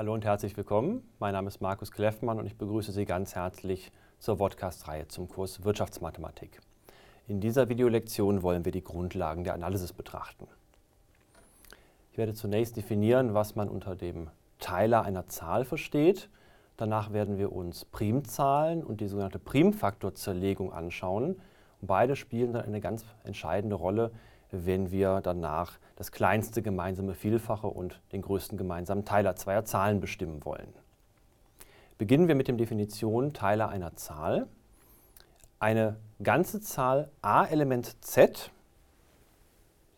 Hallo und herzlich willkommen. Mein Name ist Markus Kleffmann und ich begrüße Sie ganz herzlich zur Vodcast-Reihe zum Kurs Wirtschaftsmathematik. In dieser Videolektion wollen wir die Grundlagen der Analysis betrachten. Ich werde zunächst definieren, was man unter dem Teiler einer Zahl versteht. Danach werden wir uns Primzahlen und die sogenannte Primfaktorzerlegung anschauen. Und beide spielen dann eine ganz entscheidende Rolle, wenn wir danach das kleinste gemeinsame Vielfache und den größten gemeinsamen Teiler zweier Zahlen bestimmen wollen. Beginnen wir mit der Definition Teiler einer Zahl. Eine ganze Zahl a Element z,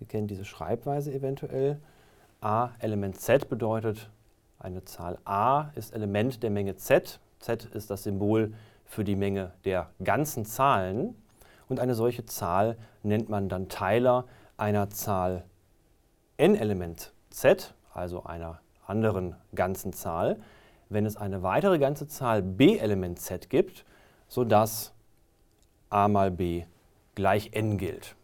Sie kennen diese Schreibweise eventuell, a Element z bedeutet, eine Zahl a ist Element der Menge z, z ist das Symbol für die Menge der ganzen Zahlen und eine solche Zahl nennt man dann Teiler einer Zahl n Element z, also einer anderen ganzen Zahl, wenn es eine weitere ganze Zahl b Element z gibt, sodass a mal b gleich n gilt.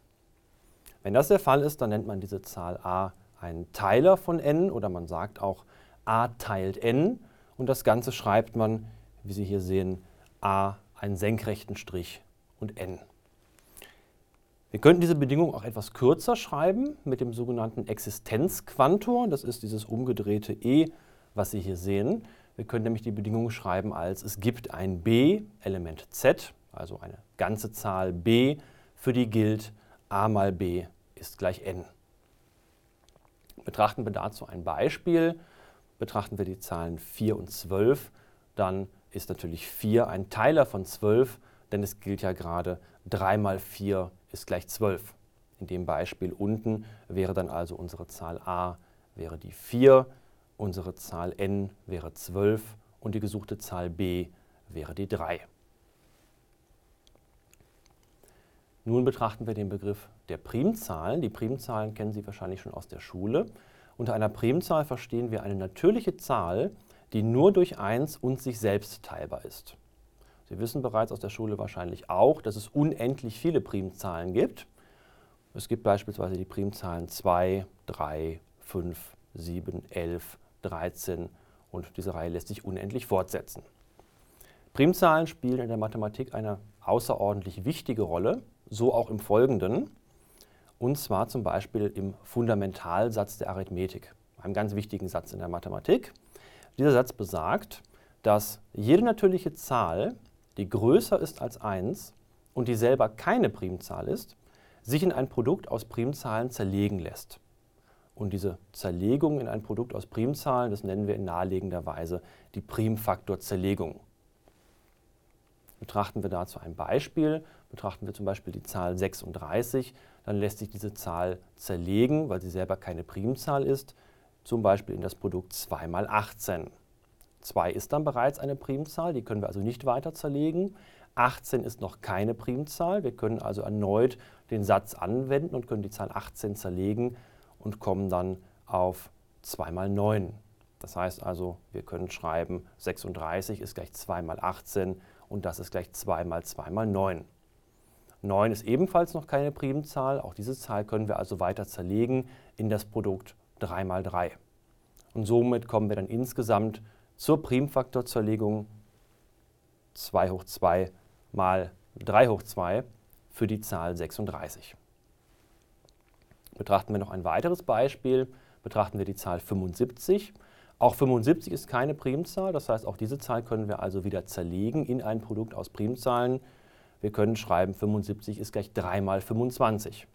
Wenn das der Fall ist, dann nennt man diese Zahl a einen Teiler von n oder man sagt auch a teilt n und das Ganze schreibt man, wie Sie hier sehen, a einen senkrechten Strich und n. Wir könnten diese Bedingung auch etwas kürzer schreiben mit dem sogenannten Existenzquantor. Das ist dieses umgedrehte e, was Sie hier sehen. Wir können nämlich die Bedingung schreiben als es gibt ein b, Element z, also eine ganze Zahl b, für die gilt a mal b ist gleich n. Betrachten wir dazu ein Beispiel. Betrachten wir die Zahlen 4 und 12, dann ist natürlich 4 ein Teiler von 12, denn es gilt ja gerade 3 mal 4 ist gleich 12. In dem Beispiel unten wäre dann also unsere Zahl a wäre die 4, unsere Zahl n wäre 12 und die gesuchte Zahl b wäre die 3. Nun betrachten wir den Begriff der Primzahlen. Die Primzahlen kennen Sie wahrscheinlich schon aus der Schule. Unter einer Primzahl verstehen wir eine natürliche Zahl, die nur durch 1 und sich selbst teilbar ist. Sie wissen bereits aus der Schule wahrscheinlich auch, dass es unendlich viele Primzahlen gibt. Es gibt beispielsweise die Primzahlen 2, 3, 5, 7, 11, 13 und diese Reihe lässt sich unendlich fortsetzen. Primzahlen spielen in der Mathematik eine außerordentlich wichtige Rolle, so auch im Folgenden, und zwar zum Beispiel im Fundamentalsatz der Arithmetik, einem ganz wichtigen Satz in der Mathematik. Dieser Satz besagt, dass jede natürliche Zahl die größer ist als 1 und die selber keine Primzahl ist, sich in ein Produkt aus Primzahlen zerlegen lässt. Und diese Zerlegung in ein Produkt aus Primzahlen, das nennen wir in naheliegender Weise die Primfaktorzerlegung. Betrachten wir dazu ein Beispiel, betrachten wir zum Beispiel die Zahl 36, dann lässt sich diese Zahl zerlegen, weil sie selber keine Primzahl ist, zum Beispiel in das Produkt 2 mal 18. 2 ist dann bereits eine Primzahl, die können wir also nicht weiter zerlegen. 18 ist noch keine Primzahl, wir können also erneut den Satz anwenden und können die Zahl 18 zerlegen und kommen dann auf 2 mal 9. Das heißt also, wir können schreiben, 36 ist gleich 2 mal 18 und das ist gleich 2 mal 2 mal 9. 9 ist ebenfalls noch keine Primzahl, auch diese Zahl können wir also weiter zerlegen in das Produkt 3 mal 3. Und somit kommen wir dann insgesamt zur Primfaktorzerlegung 2 hoch 2 mal 3 hoch 2 für die Zahl 36. Betrachten wir noch ein weiteres Beispiel, betrachten wir die Zahl 75. Auch 75 ist keine Primzahl, das heißt, auch diese Zahl können wir also wieder zerlegen in ein Produkt aus Primzahlen. Wir können schreiben, 75 ist gleich 3 mal 25.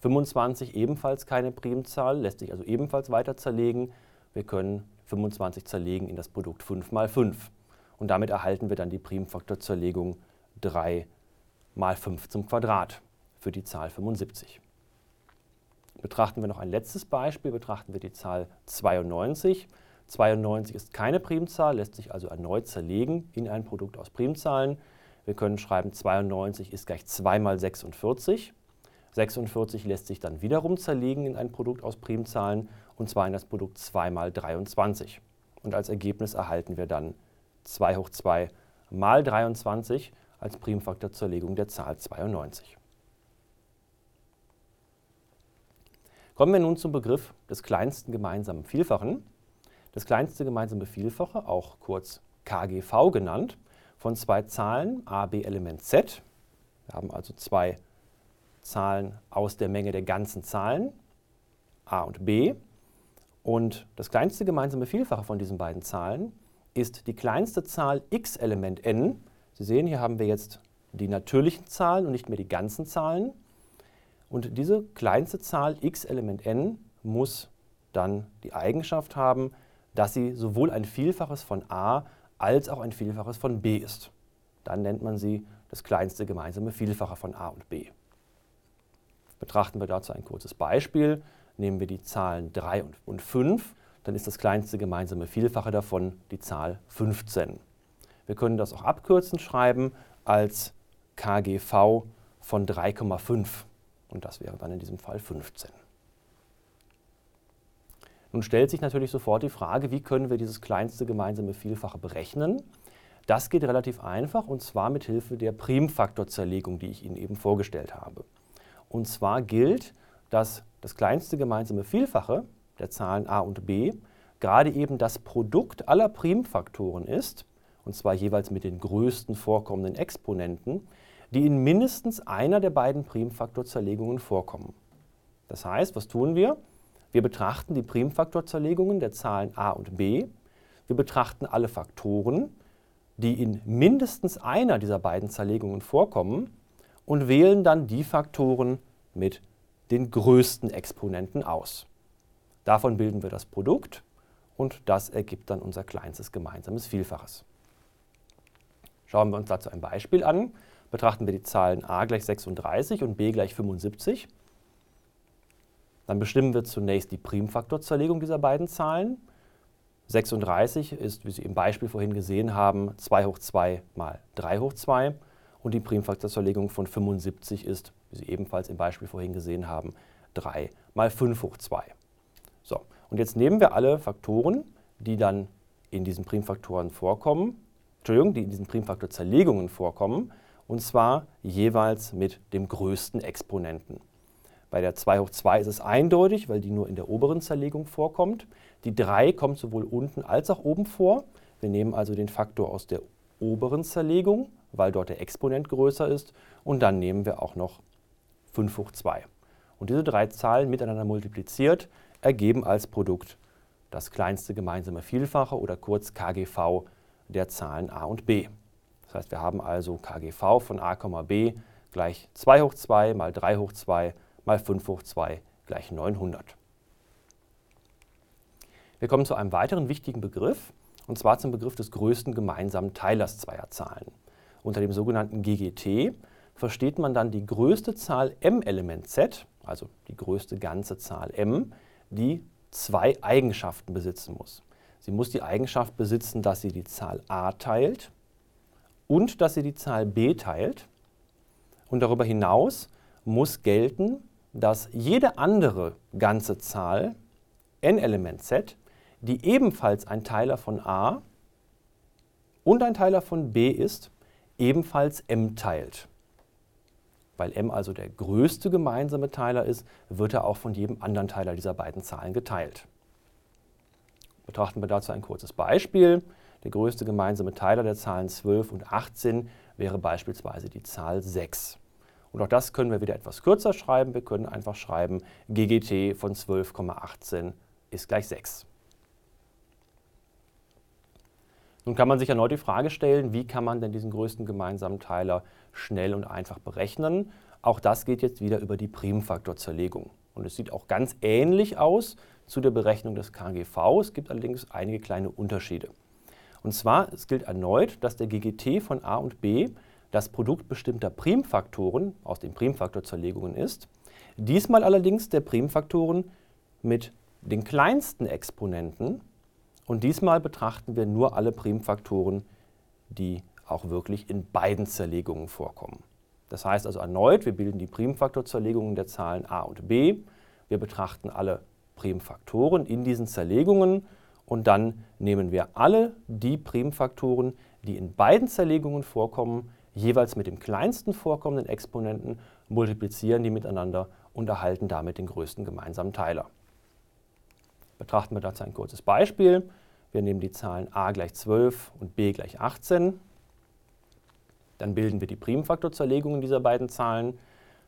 25 ebenfalls keine Primzahl, lässt sich also ebenfalls weiter zerlegen. Wir können 25 zerlegen in das Produkt 5 mal 5. Und damit erhalten wir dann die Primfaktorzerlegung 3 mal 5 zum Quadrat für die Zahl 75. Betrachten wir noch ein letztes Beispiel, betrachten wir die Zahl 92. 92 ist keine Primzahl, lässt sich also erneut zerlegen in ein Produkt aus Primzahlen. Wir können schreiben, 92 ist gleich 2 mal 46. 46 lässt sich dann wiederum zerlegen in ein Produkt aus Primzahlen und zwar in das Produkt 2 mal 23. Und als Ergebnis erhalten wir dann 2 hoch 2 mal 23 als Primfaktor zur Legung der Zahl 92. Kommen wir nun zum Begriff des kleinsten gemeinsamen Vielfachen. das kleinste gemeinsame Vielfache, auch kurz KGV genannt, von zwei Zahlen a, b Element z. Wir haben also zwei Zahlen aus der Menge der ganzen Zahlen, a und b. Und das kleinste gemeinsame Vielfache von diesen beiden Zahlen ist die kleinste Zahl x Element n. Sie sehen, hier haben wir jetzt die natürlichen Zahlen und nicht mehr die ganzen Zahlen. Und diese kleinste Zahl x Element n muss dann die Eigenschaft haben, dass sie sowohl ein Vielfaches von a als auch ein Vielfaches von b ist. Dann nennt man sie das kleinste gemeinsame Vielfache von a und b. Betrachten wir dazu ein kurzes Beispiel. Nehmen wir die Zahlen 3 und 5, dann ist das kleinste gemeinsame Vielfache davon die Zahl 15. Wir können das auch abkürzend schreiben als KGV von 3,5 und das wäre dann in diesem Fall 15. Nun stellt sich natürlich sofort die Frage, wie können wir dieses kleinste gemeinsame Vielfache berechnen? Das geht relativ einfach und zwar mit Hilfe der Primfaktorzerlegung, die ich Ihnen eben vorgestellt habe. Und zwar gilt, dass das kleinste gemeinsame Vielfache der Zahlen a und b gerade eben das Produkt aller Primfaktoren ist, und zwar jeweils mit den größten vorkommenden Exponenten, die in mindestens einer der beiden Primfaktorzerlegungen vorkommen. Das heißt, was tun wir? Wir betrachten die Primfaktorzerlegungen der Zahlen a und b. Wir betrachten alle Faktoren, die in mindestens einer dieser beiden Zerlegungen vorkommen und wählen dann die Faktoren mit den größten Exponenten aus. Davon bilden wir das Produkt und das ergibt dann unser kleinstes gemeinsames Vielfaches. Schauen wir uns dazu ein Beispiel an. Betrachten wir die Zahlen a gleich 36 und b gleich 75. Dann bestimmen wir zunächst die Primfaktorzerlegung dieser beiden Zahlen. 36 ist, wie Sie im Beispiel vorhin gesehen haben, 2 hoch 2 mal 3 hoch 2 und die Primfaktorzerlegung von 75 ist, wie Sie ebenfalls im Beispiel vorhin gesehen haben, 3 mal 5 hoch 2. So, und jetzt nehmen wir alle Faktoren, die dann in diesen Primfaktoren vorkommen, Entschuldigung, die in diesen Primfaktorzerlegungen vorkommen, und zwar jeweils mit dem größten Exponenten. Bei der 2 hoch 2 ist es eindeutig, weil die nur in der oberen Zerlegung vorkommt. Die 3 kommt sowohl unten als auch oben vor. Wir nehmen also den Faktor aus der oberen Zerlegung, weil dort der Exponent größer ist. Und dann nehmen wir auch noch 5 hoch 2. Und diese drei Zahlen miteinander multipliziert ergeben als Produkt das kleinste gemeinsame Vielfache oder kurz KGV der Zahlen a und b. Das heißt, wir haben also KGV von a, b gleich 2 hoch 2 mal 3 hoch 2 mal 5 hoch 2 gleich 900. Wir kommen zu einem weiteren wichtigen Begriff, und zwar zum Begriff des größten gemeinsamen Teilers zweier Zahlen. Unter dem sogenannten GGT versteht man dann die größte Zahl m Element z, also die größte ganze Zahl m, die zwei Eigenschaften besitzen muss. Sie muss die Eigenschaft besitzen, dass sie die Zahl a teilt und dass sie die Zahl b teilt. Und darüber hinaus muss gelten, dass jede andere ganze Zahl, n Element z, die ebenfalls ein Teiler von a und ein Teiler von b ist, ebenfalls m teilt. Weil m also der größte gemeinsame Teiler ist, wird er auch von jedem anderen Teiler dieser beiden Zahlen geteilt. Betrachten wir dazu ein kurzes Beispiel. Der größte gemeinsame Teiler der Zahlen 12 und 18 wäre beispielsweise die Zahl 6. Und auch das können wir wieder etwas kürzer schreiben. Wir können einfach schreiben, GGT von 12,18 ist gleich 6. Nun kann man sich erneut die Frage stellen, wie kann man denn diesen größten gemeinsamen Teiler schnell und einfach berechnen? Auch das geht jetzt wieder über die Primfaktorzerlegung. Und es sieht auch ganz ähnlich aus zu der Berechnung des KGV. Es gibt allerdings einige kleine Unterschiede. Und zwar, es gilt erneut, dass der GGT von a und b das Produkt bestimmter Primfaktoren aus den Primfaktorzerlegungen ist. Diesmal allerdings der Primfaktoren mit den kleinsten Exponenten und diesmal betrachten wir nur alle Primfaktoren, die auch wirklich in beiden Zerlegungen vorkommen. Das heißt also erneut, wir bilden die Primfaktorzerlegungen der Zahlen a und b. Wir betrachten alle Primfaktoren in diesen Zerlegungen und dann nehmen wir alle die Primfaktoren, die in beiden Zerlegungen vorkommen, jeweils mit dem kleinsten vorkommenden Exponenten, multiplizieren die miteinander und erhalten damit den größten gemeinsamen Teiler. Betrachten wir dazu ein kurzes Beispiel. Wir nehmen die Zahlen a gleich 12 und b gleich 18. Dann bilden wir die Primfaktorzerlegung dieser beiden Zahlen.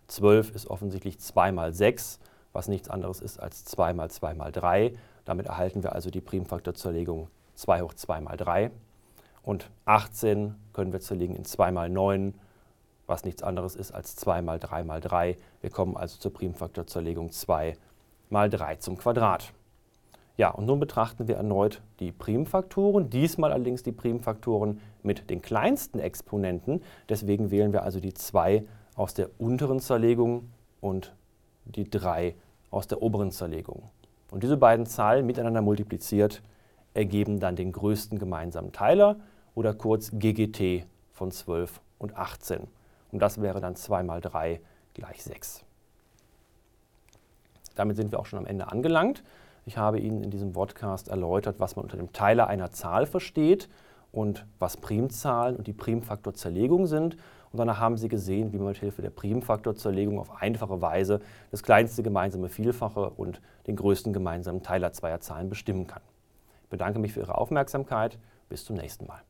12 ist offensichtlich 2 mal 6, was nichts anderes ist als 2 mal 2 mal 3. Damit erhalten wir also die Primfaktorzerlegung 2 hoch 2 mal 3. Und 18 können wir zerlegen in 2 mal 9, was nichts anderes ist als 2 mal 3 mal 3. Wir kommen also zur Primfaktorzerlegung 2 mal 3 zum Quadrat. Ja, und nun betrachten wir erneut die Primfaktoren, diesmal allerdings die Primfaktoren mit den kleinsten Exponenten. Deswegen wählen wir also die 2 aus der unteren Zerlegung und die 3 aus der oberen Zerlegung. Und diese beiden Zahlen miteinander multipliziert ergeben dann den größten gemeinsamen Teiler oder kurz GGT von 12 und 18. Und das wäre dann 2 mal 3 gleich 6. Damit sind wir auch schon am Ende angelangt. Ich habe Ihnen in diesem Podcast erläutert, was man unter dem Teiler einer Zahl versteht und was Primzahlen und die Primfaktorzerlegung sind. Und danach haben Sie gesehen, wie man mit Hilfe der Primfaktorzerlegung auf einfache Weise das kleinste gemeinsame Vielfache und den größten gemeinsamen Teiler zweier Zahlen bestimmen kann. Ich bedanke mich für Ihre Aufmerksamkeit. Bis zum nächsten Mal.